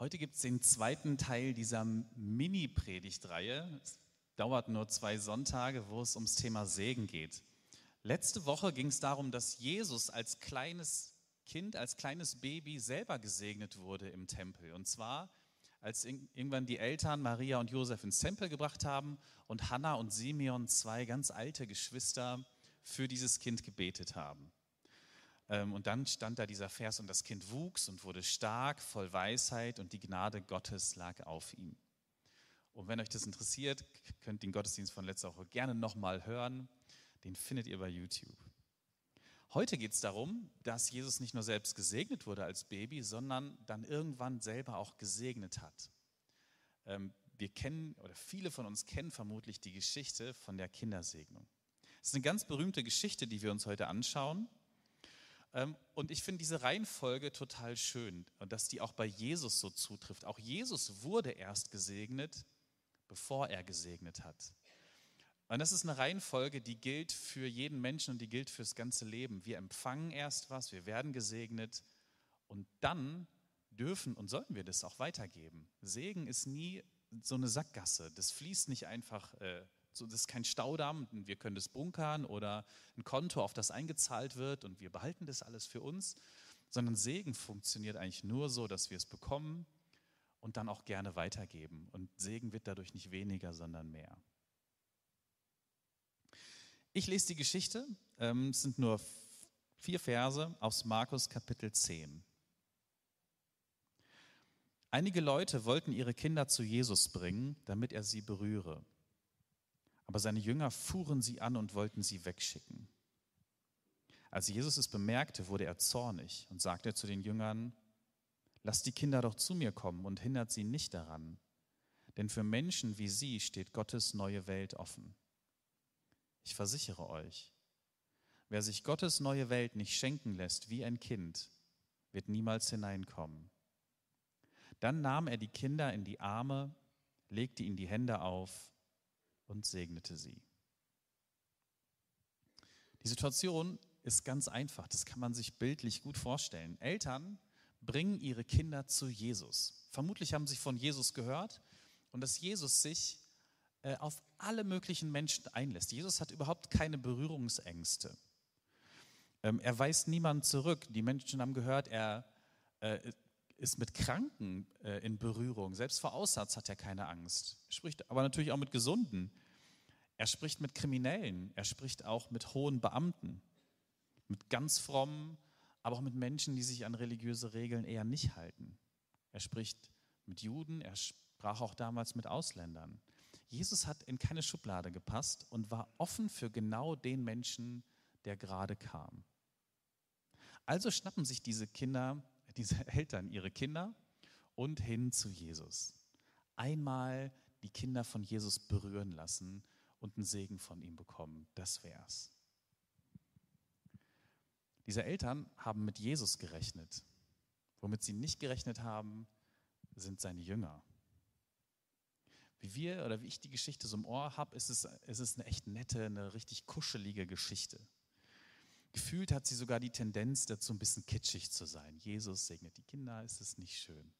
Heute gibt es den zweiten Teil dieser Mini-Predigtreihe. Es dauert nur zwei Sonntage, wo es ums Thema Segen geht. Letzte Woche ging es darum, dass Jesus als kleines Kind, als kleines Baby selber gesegnet wurde im Tempel. Und zwar, als irgendwann die Eltern Maria und Josef ins Tempel gebracht haben und Hannah und Simeon, zwei ganz alte Geschwister, für dieses Kind gebetet haben. Ähm, und dann stand da dieser Vers, und das Kind wuchs und wurde stark, voll Weisheit, und die Gnade Gottes lag auf ihm. Und wenn euch das interessiert, könnt den Gottesdienst von letzter Woche gerne nochmal hören. Den findet ihr bei YouTube. Heute geht es darum, dass Jesus nicht nur selbst gesegnet wurde als Baby, sondern dann irgendwann selber auch gesegnet hat. Ähm, wir kennen, oder viele von uns kennen vermutlich die Geschichte von der Kindersegnung. Es ist eine ganz berühmte Geschichte, die wir uns heute anschauen. Ähm, und ich finde diese Reihenfolge total schön und dass die auch bei Jesus so zutrifft. Auch Jesus wurde erst gesegnet, bevor er gesegnet hat. Und das ist eine Reihenfolge, die gilt für jeden Menschen und die gilt fürs ganze Leben. Wir empfangen erst was, wir werden gesegnet und dann dürfen und sollten wir das auch weitergeben. Segen ist nie so eine Sackgasse. Das fließt nicht einfach äh, so, das ist kein Staudamm, wir können das bunkern oder ein Konto, auf das eingezahlt wird und wir behalten das alles für uns, sondern Segen funktioniert eigentlich nur so, dass wir es bekommen und dann auch gerne weitergeben. Und Segen wird dadurch nicht weniger, sondern mehr. Ich lese die Geschichte, ähm, es sind nur vier Verse aus Markus Kapitel 10. Einige Leute wollten ihre Kinder zu Jesus bringen, damit er sie berühre. Aber seine Jünger fuhren sie an und wollten sie wegschicken. Als Jesus es bemerkte, wurde er zornig und sagte zu den Jüngern, Lasst die Kinder doch zu mir kommen und hindert sie nicht daran, denn für Menschen wie sie steht Gottes neue Welt offen. Ich versichere euch, wer sich Gottes neue Welt nicht schenken lässt wie ein Kind, wird niemals hineinkommen. Dann nahm er die Kinder in die Arme, legte ihnen die Hände auf und segnete sie. Die Situation ist ganz einfach, das kann man sich bildlich gut vorstellen. Eltern bringen ihre Kinder zu Jesus. Vermutlich haben sie von Jesus gehört und dass Jesus sich äh, auf alle möglichen Menschen einlässt. Jesus hat überhaupt keine Berührungsängste. Ähm, er weist niemanden zurück. Die Menschen haben gehört, er äh, ist mit Kranken äh, in Berührung. Selbst vor Aussatz hat er keine Angst. Er spricht aber natürlich auch mit Gesunden. Er spricht mit Kriminellen. Er spricht auch mit hohen Beamten. Mit ganz frommen, aber auch mit Menschen, die sich an religiöse Regeln eher nicht halten. Er spricht mit Juden. Er sprach auch damals mit Ausländern. Jesus hat in keine Schublade gepasst und war offen für genau den Menschen, der gerade kam. Also schnappen sich diese Kinder diese Eltern ihre Kinder und hin zu Jesus. Einmal die Kinder von Jesus berühren lassen und einen Segen von ihm bekommen. Das wär's. Diese Eltern haben mit Jesus gerechnet. Womit sie nicht gerechnet haben, sind seine Jünger. Wie wir oder wie ich die Geschichte so im Ohr habe, ist es, ist es eine echt nette, eine richtig kuschelige Geschichte. Gefühlt hat sie sogar die Tendenz dazu, ein bisschen kitschig zu sein. Jesus segnet die Kinder, ist es nicht schön.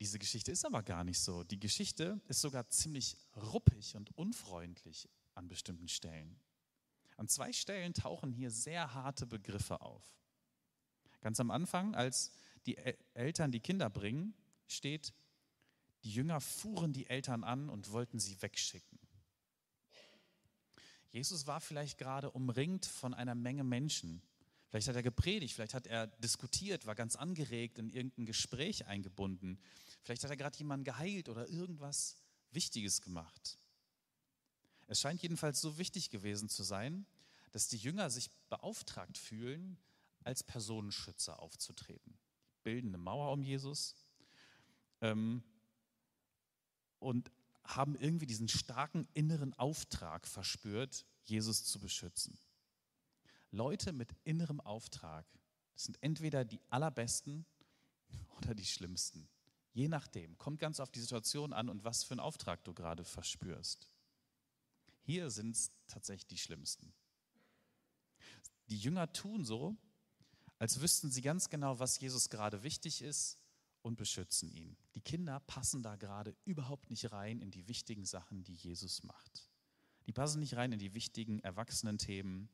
Diese Geschichte ist aber gar nicht so. Die Geschichte ist sogar ziemlich ruppig und unfreundlich an bestimmten Stellen. An zwei Stellen tauchen hier sehr harte Begriffe auf. Ganz am Anfang, als die Eltern die Kinder bringen, steht, die Jünger fuhren die Eltern an und wollten sie wegschicken. Jesus war vielleicht gerade umringt von einer Menge Menschen. Vielleicht hat er gepredigt, vielleicht hat er diskutiert, war ganz angeregt in irgendein Gespräch eingebunden. Vielleicht hat er gerade jemanden geheilt oder irgendwas Wichtiges gemacht. Es scheint jedenfalls so wichtig gewesen zu sein, dass die Jünger sich beauftragt fühlen, als Personenschützer aufzutreten. Bilden eine Mauer um Jesus ähm, und haben irgendwie diesen starken inneren Auftrag verspürt, Jesus zu beschützen. Leute mit innerem Auftrag sind entweder die allerbesten oder die schlimmsten. Je nachdem. Kommt ganz auf die Situation an und was für einen Auftrag du gerade verspürst. Hier sind es tatsächlich die schlimmsten. Die Jünger tun so, als wüssten sie ganz genau, was Jesus gerade wichtig ist und beschützen ihn. Die Kinder passen da gerade überhaupt nicht rein in die wichtigen Sachen, die Jesus macht. Die passen nicht rein in die wichtigen erwachsenen Themen,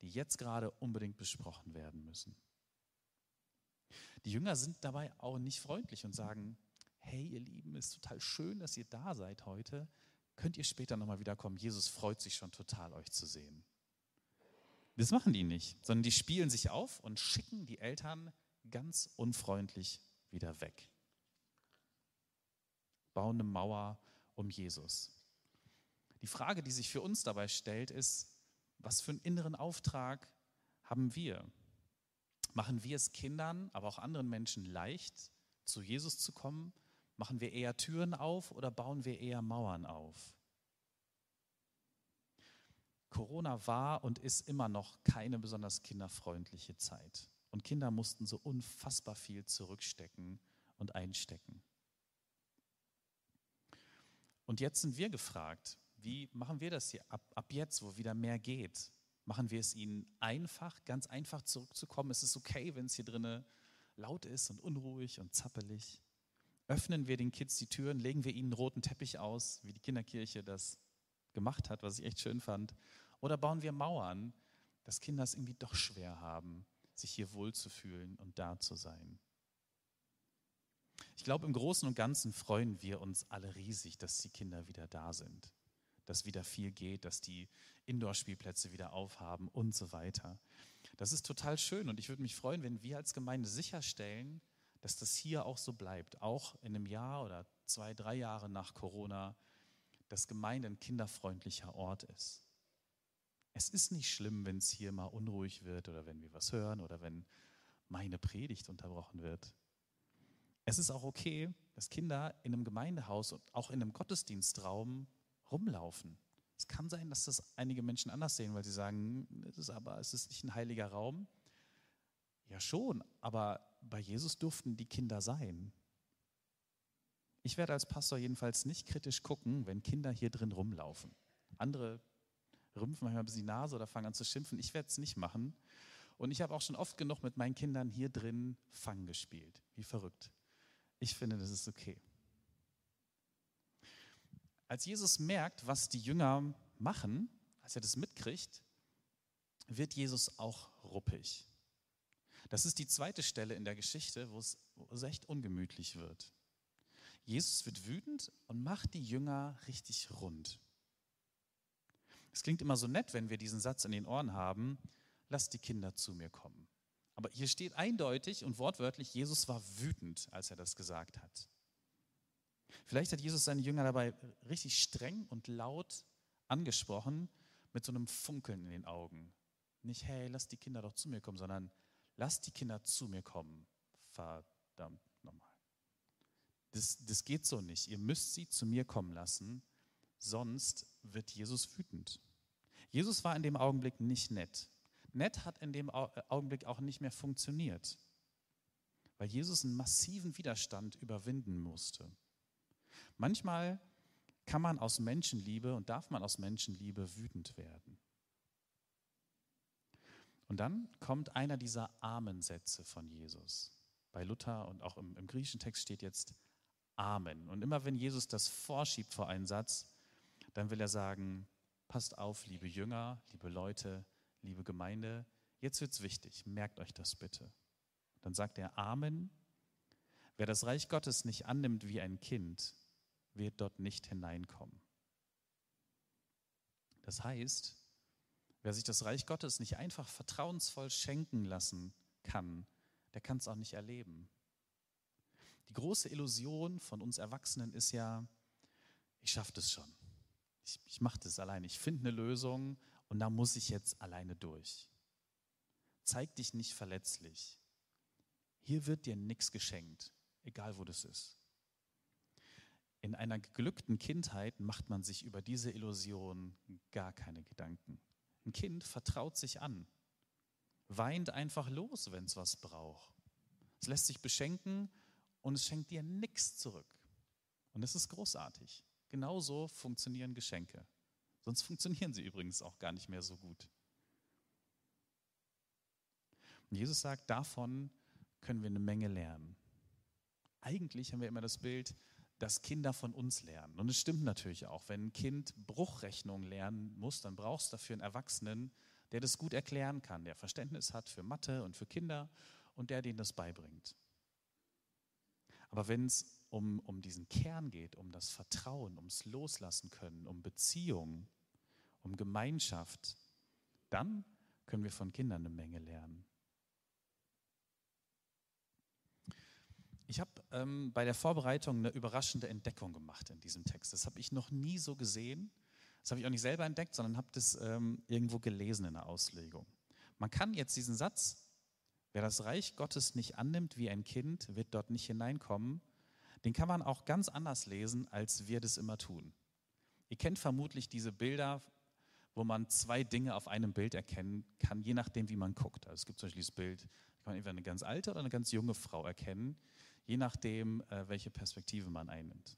die jetzt gerade unbedingt besprochen werden müssen. Die Jünger sind dabei auch nicht freundlich und sagen, hey ihr Lieben, ist total schön, dass ihr da seid heute. Könnt ihr später nochmal wiederkommen? Jesus freut sich schon total, euch zu sehen. Das machen die nicht, sondern die spielen sich auf und schicken die Eltern ganz unfreundlich wieder weg. Bauen eine Mauer um Jesus. Die Frage, die sich für uns dabei stellt, ist, was für einen inneren Auftrag haben wir? Machen wir es Kindern, aber auch anderen Menschen leicht, zu Jesus zu kommen? Machen wir eher Türen auf oder bauen wir eher Mauern auf? Corona war und ist immer noch keine besonders kinderfreundliche Zeit. Und Kinder mussten so unfassbar viel zurückstecken und einstecken. Und jetzt sind wir gefragt, wie machen wir das hier ab, ab jetzt, wo wieder mehr geht? Machen wir es ihnen einfach, ganz einfach zurückzukommen? Ist es okay, wenn es hier drinnen laut ist und unruhig und zappelig? Öffnen wir den Kids die Türen, legen wir ihnen einen roten Teppich aus, wie die Kinderkirche das gemacht hat, was ich echt schön fand? Oder bauen wir Mauern, dass Kinder es irgendwie doch schwer haben, sich hier wohlzufühlen und da zu sein? Ich glaube, im Großen und Ganzen freuen wir uns alle riesig, dass die Kinder wieder da sind dass wieder viel geht, dass die Indoor-Spielplätze wieder aufhaben und so weiter. Das ist total schön und ich würde mich freuen, wenn wir als Gemeinde sicherstellen, dass das hier auch so bleibt, auch in einem Jahr oder zwei, drei Jahre nach Corona, dass Gemeinde ein kinderfreundlicher Ort ist. Es ist nicht schlimm, wenn es hier mal unruhig wird oder wenn wir was hören oder wenn meine Predigt unterbrochen wird. Es ist auch okay, dass Kinder in einem Gemeindehaus und auch in einem Gottesdienstraum rumlaufen. Es kann sein, dass das einige Menschen anders sehen, weil sie sagen, es ist aber es ist nicht ein heiliger Raum. Ja schon, aber bei Jesus durften die Kinder sein. Ich werde als Pastor jedenfalls nicht kritisch gucken, wenn Kinder hier drin rumlaufen. Andere rümpfen manchmal ein bisschen die Nase oder fangen an zu schimpfen. Ich werde es nicht machen. Und ich habe auch schon oft genug mit meinen Kindern hier drin Fang gespielt. Wie verrückt. Ich finde, das ist okay. Als Jesus merkt, was die Jünger machen, als er das mitkriegt, wird Jesus auch ruppig. Das ist die zweite Stelle in der Geschichte, wo es, wo es echt ungemütlich wird. Jesus wird wütend und macht die Jünger richtig rund. Es klingt immer so nett, wenn wir diesen Satz in den Ohren haben, lasst die Kinder zu mir kommen. Aber hier steht eindeutig und wortwörtlich, Jesus war wütend, als er das gesagt hat. Vielleicht hat Jesus seine Jünger dabei richtig streng und laut angesprochen, mit so einem Funkeln in den Augen. Nicht, hey, lass die Kinder doch zu mir kommen, sondern lass die Kinder zu mir kommen. Verdammt nochmal. Das, das geht so nicht. Ihr müsst sie zu mir kommen lassen, sonst wird Jesus wütend. Jesus war in dem Augenblick nicht nett. Nett hat in dem Augenblick auch nicht mehr funktioniert, weil Jesus einen massiven Widerstand überwinden musste. Manchmal kann man aus Menschenliebe und darf man aus Menschenliebe wütend werden. Und dann kommt einer dieser Amensätze von Jesus. Bei Luther und auch im, im griechischen Text steht jetzt Amen. Und immer wenn Jesus das vorschiebt vor einen Satz, dann will er sagen, passt auf, liebe Jünger, liebe Leute, liebe Gemeinde, jetzt wird es wichtig, merkt euch das bitte. Dann sagt er Amen. Wer das Reich Gottes nicht annimmt wie ein Kind, wird dort nicht hineinkommen. Das heißt, wer sich das Reich Gottes nicht einfach vertrauensvoll schenken lassen kann, der kann es auch nicht erleben. Die große Illusion von uns Erwachsenen ist ja, ich schaffe das schon. Ich, ich mache das alleine. Ich finde eine Lösung und da muss ich jetzt alleine durch. Zeig dich nicht verletzlich. Hier wird dir nichts geschenkt, egal wo das ist. In einer geglückten Kindheit macht man sich über diese Illusion gar keine Gedanken. Ein Kind vertraut sich an, weint einfach los, wenn es was braucht. Es lässt sich beschenken und es schenkt dir nichts zurück. Und das ist großartig. Genauso funktionieren Geschenke. Sonst funktionieren sie übrigens auch gar nicht mehr so gut. Und Jesus sagt, davon können wir eine Menge lernen. eigentlich haben wir immer das Bild, dass Kinder von uns lernen. Und es stimmt natürlich auch. Wenn ein Kind Bruchrechnung lernen muss, dann brauchst du dafür einen Erwachsenen, der das gut erklären kann, der Verständnis hat für Mathe und für Kinder und der denen das beibringt. Aber wenn es um, um diesen Kern geht, um das Vertrauen, ums Loslassen können, um Beziehung, um Gemeinschaft, dann können wir von Kindern eine Menge lernen. Ich habe ähm, bei der Vorbereitung eine überraschende Entdeckung gemacht in diesem Text. Das habe ich noch nie so gesehen. Das habe ich auch nicht selber entdeckt, sondern habe das ähm, irgendwo gelesen in der Auslegung. Man kann jetzt diesen Satz, wer das Reich Gottes nicht annimmt wie ein Kind, wird dort nicht hineinkommen, den kann man auch ganz anders lesen, als wir das immer tun. Ihr kennt vermutlich diese Bilder, wo man zwei Dinge auf einem Bild erkennen kann, je nachdem, wie man guckt. Also es gibt zum Beispiel das Bild, da kann man entweder eine ganz alte oder eine ganz junge Frau erkennen, je nachdem, äh, welche Perspektive man einnimmt.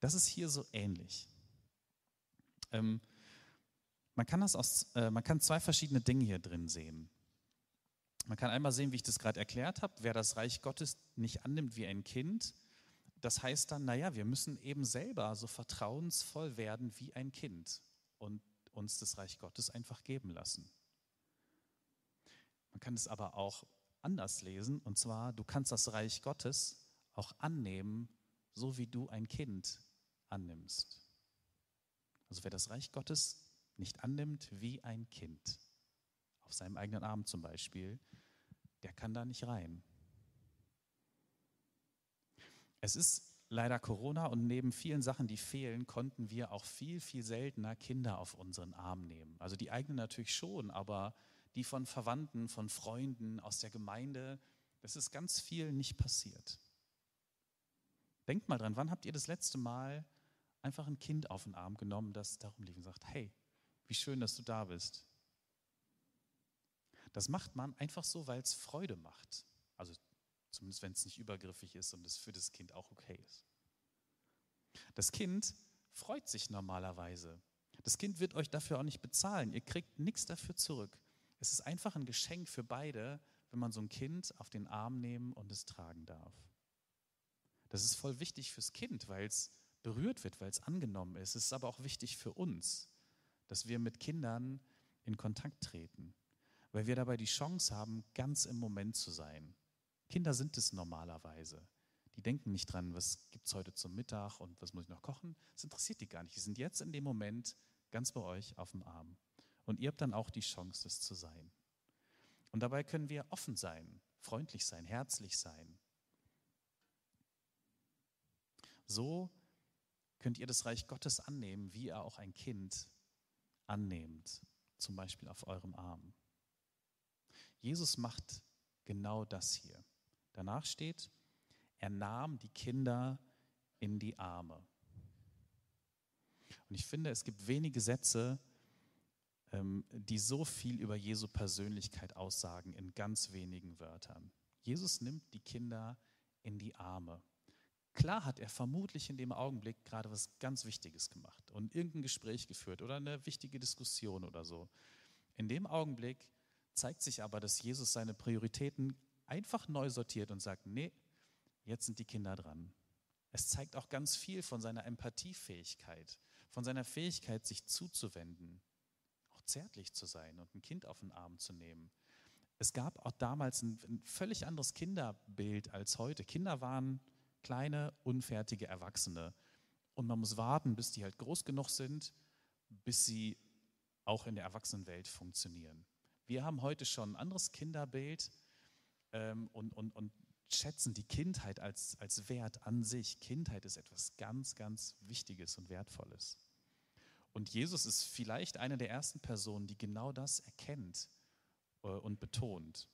Das ist hier so ähnlich. Ähm, man, kann das aus, äh, man kann zwei verschiedene Dinge hier drin sehen. Man kann einmal sehen, wie ich das gerade erklärt habe, wer das Reich Gottes nicht annimmt wie ein Kind, das heißt dann, naja, wir müssen eben selber so vertrauensvoll werden wie ein Kind und uns das Reich Gottes einfach geben lassen. Man kann es aber auch anders lesen, und zwar, du kannst das Reich Gottes auch annehmen, so wie du ein Kind annimmst. Also wer das Reich Gottes nicht annimmt wie ein Kind, auf seinem eigenen Arm zum Beispiel, der kann da nicht rein. Es ist leider Corona und neben vielen Sachen, die fehlen, konnten wir auch viel, viel seltener Kinder auf unseren Arm nehmen. Also die eigenen natürlich schon, aber die von Verwandten, von Freunden, aus der Gemeinde. Das ist ganz viel nicht passiert. Denkt mal dran, wann habt ihr das letzte Mal einfach ein Kind auf den Arm genommen, das darum lief und sagt, hey, wie schön, dass du da bist. Das macht man einfach so, weil es Freude macht. Also zumindest wenn es nicht übergriffig ist und es für das Kind auch okay ist. Das Kind freut sich normalerweise. Das Kind wird euch dafür auch nicht bezahlen. Ihr kriegt nichts dafür zurück. Es ist einfach ein Geschenk für beide, wenn man so ein Kind auf den Arm nehmen und es tragen darf. Das ist voll wichtig fürs Kind, weil es berührt wird, weil es angenommen ist. Es ist aber auch wichtig für uns, dass wir mit Kindern in Kontakt treten, weil wir dabei die Chance haben, ganz im Moment zu sein. Kinder sind es normalerweise. Die denken nicht dran, was gibt es heute zum Mittag und was muss ich noch kochen. Das interessiert die gar nicht. Die sind jetzt in dem Moment ganz bei euch auf dem Arm. Und ihr habt dann auch die Chance, das zu sein. Und dabei können wir offen sein, freundlich sein, herzlich sein. So könnt ihr das Reich Gottes annehmen, wie ihr auch ein Kind annehmt, zum Beispiel auf eurem Arm. Jesus macht genau das hier. Danach steht, er nahm die Kinder in die Arme. Und ich finde, es gibt wenige Sätze, ähm, die so viel über Jesu Persönlichkeit aussagen in ganz wenigen Wörtern. Jesus nimmt die Kinder in die Arme. Klar hat er vermutlich in dem Augenblick gerade was ganz Wichtiges gemacht und irgendein Gespräch geführt oder eine wichtige Diskussion oder so. In dem Augenblick zeigt sich aber, dass Jesus seine Prioritäten einfach neu sortiert und sagt, nee, jetzt sind die Kinder dran. Es zeigt auch ganz viel von seiner Empathiefähigkeit, von seiner Fähigkeit, sich zuzuwenden, zärtlich zu sein und ein Kind auf den Arm zu nehmen. Es gab auch damals ein, ein völlig anderes Kinderbild als heute. Kinder waren kleine, unfertige Erwachsene. Und man muss warten, bis die halt groß genug sind, bis sie auch in der Erwachsenenwelt funktionieren. Wir haben heute schon ein anderes Kinderbild ähm, und, und, und schätzen die Kindheit als, als Wert an sich. Kindheit ist etwas ganz, ganz Wichtiges und Wertvolles. Und Jesus ist vielleicht eine der ersten Personen, die genau das erkennt äh, und betont.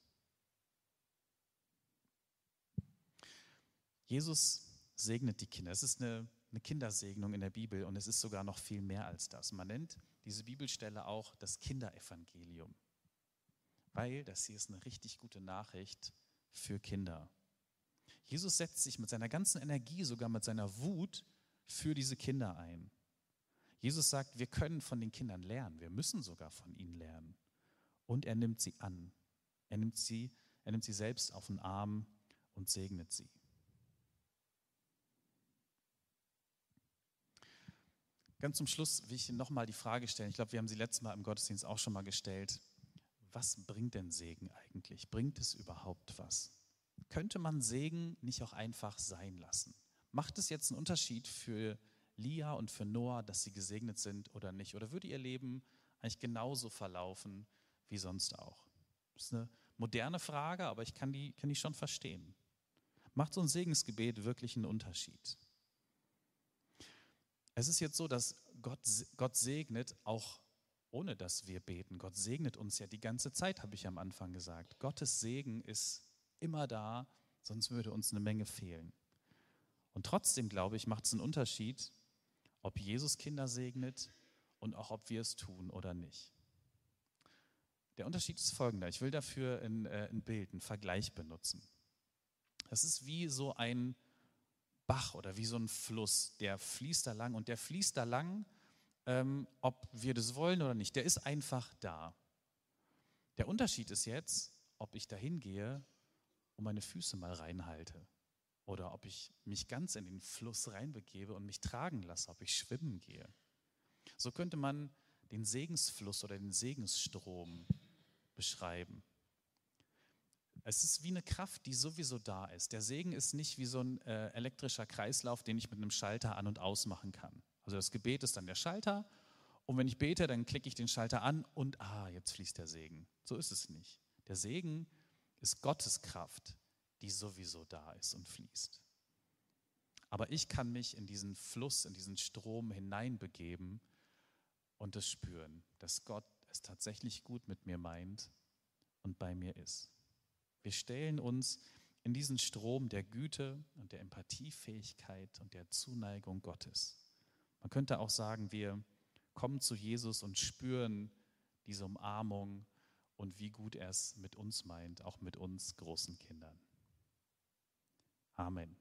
Jesus segnet die Kinder. Es ist eine, eine Kindersegnung in der Bibel und es ist sogar noch viel mehr als das. Man nennt diese Bibelstelle auch das Kinderevangelium, weil das hier ist eine richtig gute Nachricht für Kinder. Jesus setzt sich mit seiner ganzen Energie, sogar mit seiner Wut für diese Kinder ein. Jesus sagt, wir können von den Kindern lernen, wir müssen sogar von ihnen lernen. Und er nimmt sie an. Er nimmt sie, er nimmt sie selbst auf den Arm und segnet sie. Ganz zum Schluss will ich Ihnen nochmal die Frage stellen. Ich glaube, wir haben sie letztes Mal im Gottesdienst auch schon mal gestellt. Was bringt denn Segen eigentlich? Bringt es überhaupt was? Könnte man Segen nicht auch einfach sein lassen? Macht es jetzt einen Unterschied für Lia und für Noah, dass sie gesegnet sind oder nicht? Oder würde ihr Leben eigentlich genauso verlaufen wie sonst auch? Das ist eine moderne Frage, aber ich kann die, kann die schon verstehen. Macht so ein Segensgebet wirklich einen Unterschied? Es ist jetzt so, dass Gott, Gott segnet auch ohne dass wir beten. Gott segnet uns ja die ganze Zeit, habe ich am Anfang gesagt. Gottes Segen ist immer da, sonst würde uns eine Menge fehlen. Und trotzdem, glaube ich, macht es einen Unterschied, ob Jesus Kinder segnet und auch ob wir es tun oder nicht. Der Unterschied ist folgender. Ich will dafür ein, äh, ein Bild, einen Vergleich benutzen. Das ist wie so ein Bach oder wie so ein Fluss, der fließt da lang und der fließt da lang, ähm, ob wir das wollen oder nicht. Der ist einfach da. Der Unterschied ist jetzt, ob ich dahin gehe und meine Füße mal reinhalte oder ob ich mich ganz in den Fluss reinbegebe und mich tragen lasse, ob ich schwimmen gehe. So könnte man den Segensfluss oder den Segensstrom beschreiben. Es ist wie eine Kraft, die sowieso da ist. Der Segen ist nicht wie so ein äh, elektrischer Kreislauf, den ich mit einem Schalter an und aus machen kann. Also das Gebet ist dann der Schalter und wenn ich bete, dann klicke ich den Schalter an und ah, jetzt fließt der Segen. So ist es nicht. Der Segen ist Gottes Kraft, die sowieso da ist und fließt. Aber ich kann mich in diesen Fluss, in diesen Strom hineinbegeben und es spüren, dass Gott es tatsächlich gut mit mir meint und bei mir ist. Wir stellen uns in diesen Strom der Güte und der Empathiefähigkeit und der Zuneigung Gottes. Man könnte auch sagen, wir kommen zu Jesus und spüren diese Umarmung und wie gut er es mit uns meint, auch mit uns großen Kindern. Amen.